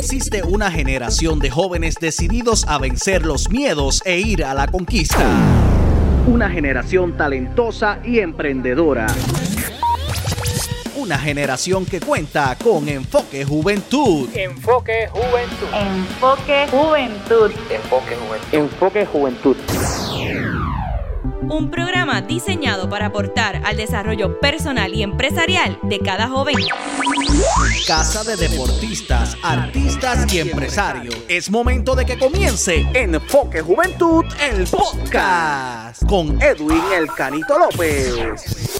Existe una generación de jóvenes decididos a vencer los miedos e ir a la conquista. Una generación talentosa y emprendedora. Una generación que cuenta con Enfoque Juventud. Enfoque Juventud. Enfoque Juventud. Enfoque Juventud. Enfoque Juventud. Un programa diseñado para aportar al desarrollo personal y empresarial de cada joven. Casa de deportistas, artistas y empresarios. Es momento de que comience Enfoque Juventud, el podcast, con Edwin El Canito López.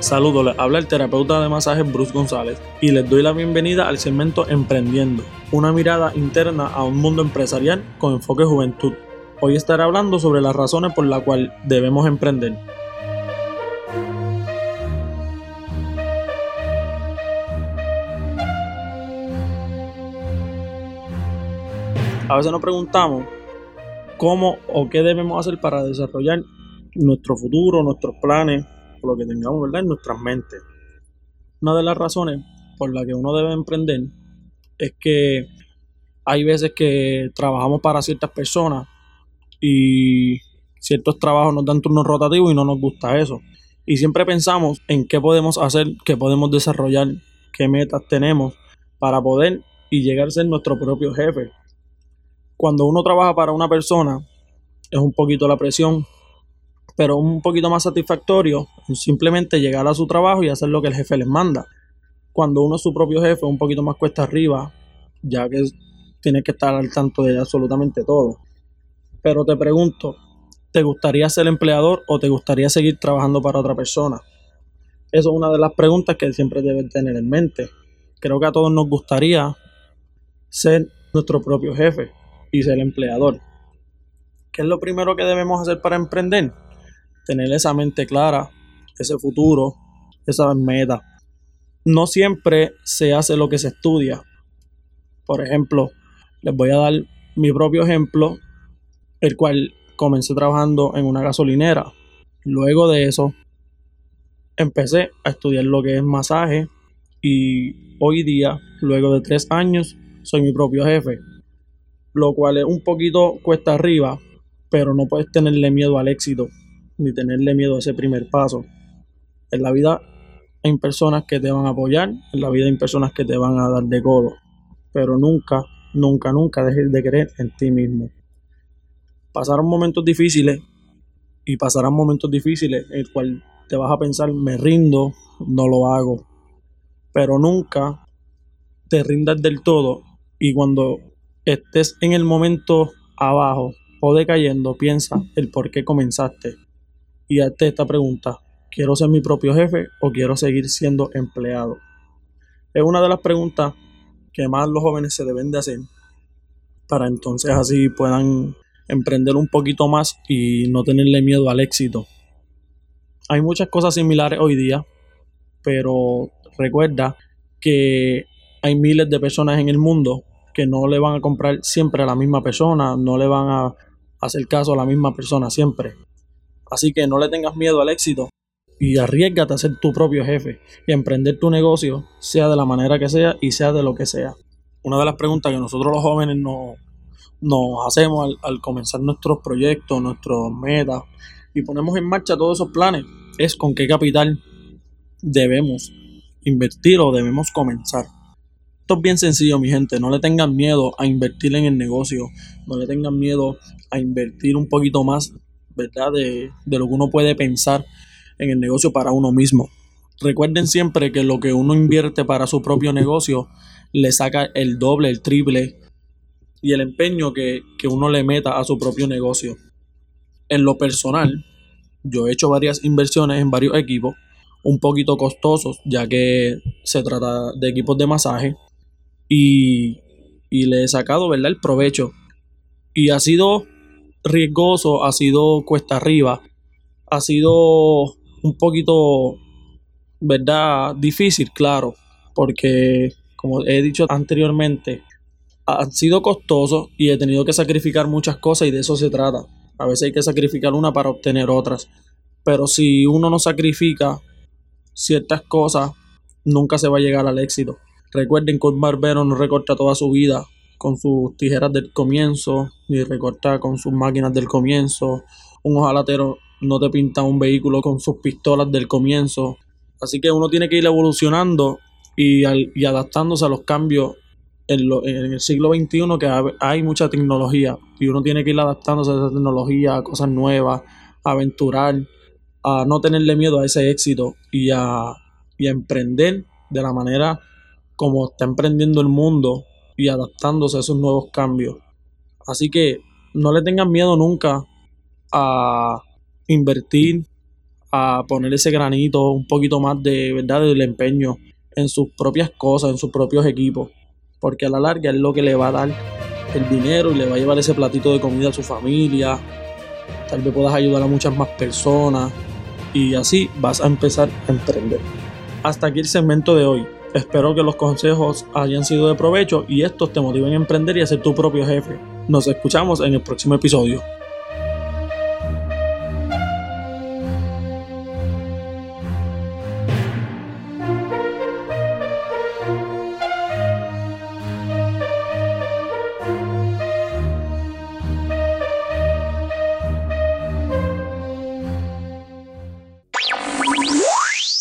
Saludos, les habla el terapeuta de masajes Bruce González y les doy la bienvenida al segmento Emprendiendo, una mirada interna a un mundo empresarial con enfoque juventud. Hoy estaré hablando sobre las razones por las cuales debemos emprender. A veces nos preguntamos cómo o qué debemos hacer para desarrollar nuestro futuro, nuestros planes, lo que tengamos ¿verdad? en nuestras mentes. Una de las razones por las que uno debe emprender es que hay veces que trabajamos para ciertas personas y ciertos trabajos nos dan turnos rotativos y no nos gusta eso. Y siempre pensamos en qué podemos hacer, qué podemos desarrollar, qué metas tenemos para poder y llegar a ser nuestro propio jefe. Cuando uno trabaja para una persona, es un poquito la presión, pero un poquito más satisfactorio simplemente llegar a su trabajo y hacer lo que el jefe les manda. Cuando uno es su propio jefe, un poquito más cuesta arriba, ya que tiene que estar al tanto de absolutamente todo. Pero te pregunto, ¿te gustaría ser empleador o te gustaría seguir trabajando para otra persona? Eso es una de las preguntas que siempre debes tener en mente. Creo que a todos nos gustaría ser nuestro propio jefe y ser empleador. ¿Qué es lo primero que debemos hacer para emprender? Tener esa mente clara, ese futuro, esa meta. No siempre se hace lo que se estudia. Por ejemplo, les voy a dar mi propio ejemplo, el cual comencé trabajando en una gasolinera. Luego de eso, empecé a estudiar lo que es masaje y hoy día, luego de tres años, soy mi propio jefe. Lo cual es un poquito cuesta arriba, pero no puedes tenerle miedo al éxito ni tenerle miedo a ese primer paso. En la vida hay personas que te van a apoyar, en la vida hay personas que te van a dar de codo, pero nunca, nunca, nunca dejes de creer en ti mismo. Pasarán momentos difíciles y pasarán momentos difíciles en el cual te vas a pensar, me rindo, no lo hago, pero nunca te rindas del todo y cuando estés en el momento abajo o decayendo, piensa el por qué comenzaste y hazte esta pregunta. ¿Quiero ser mi propio jefe o quiero seguir siendo empleado? Es una de las preguntas que más los jóvenes se deben de hacer para entonces así puedan emprender un poquito más y no tenerle miedo al éxito. Hay muchas cosas similares hoy día, pero recuerda que hay miles de personas en el mundo que no le van a comprar siempre a la misma persona, no le van a hacer caso a la misma persona siempre. Así que no le tengas miedo al éxito y arriesgate a ser tu propio jefe y emprender tu negocio, sea de la manera que sea y sea de lo que sea. Una de las preguntas que nosotros los jóvenes nos, hacemos al, al comenzar nuestros proyectos, nuestras metas y ponemos en marcha todos esos planes es con qué capital debemos invertir o debemos comenzar. Esto es bien sencillo, mi gente. No le tengan miedo a invertir en el negocio. No le tengan miedo a invertir un poquito más ¿verdad? De, de, lo que uno puede pensar en el negocio para uno mismo. Recuerden siempre que lo que uno invierte para su propio negocio le saca el doble, el triple y el empeño que, que uno le meta a su propio negocio. En lo personal, yo he hecho varias inversiones en varios equipos, un poquito costosos, ya que se trata de equipos de masaje, y, y le he sacado ¿verdad? el provecho. Y ha sido riesgoso, ha sido cuesta arriba, ha sido un poquito, ¿verdad? Difícil, claro, porque como he dicho anteriormente, han sido costosos y he tenido que sacrificar muchas cosas y de eso se trata. A veces hay que sacrificar una para obtener otras. Pero si uno no sacrifica ciertas cosas, nunca se va a llegar al éxito. Recuerden que un barbero no recorta toda su vida con sus tijeras del comienzo, ni recorta con sus máquinas del comienzo. Un ojalatero no te pinta un vehículo con sus pistolas del comienzo. Así que uno tiene que ir evolucionando y, adaptándose a los cambios en, en, el siglo XXI que hay mucha tecnología y uno tiene que ir adaptándose a esa tecnología, a cosas nuevas, a aventurar, a no tenerle miedo a ese éxito y a, y a emprender de la manera como está emprendiendo el mundo y adaptándose a esos nuevos cambios. Así que no le tengan miedo nunca a invertir, a poner ese granito, un poquito más de verdad del empeño en sus propias cosas, en sus propios equipos, porque a la larga es lo que le va a dar el dinero y le va a llevar ese platito de comida a su familia. Tal vez puedas ayudar a muchas más personas y así vas a empezar a emprender. Hasta aquí el segmento de hoy. Espero que los consejos hayan sido de provecho y estos te motiven a emprender y a ser tu propio jefe. Nos escuchamos en el próximo episodio.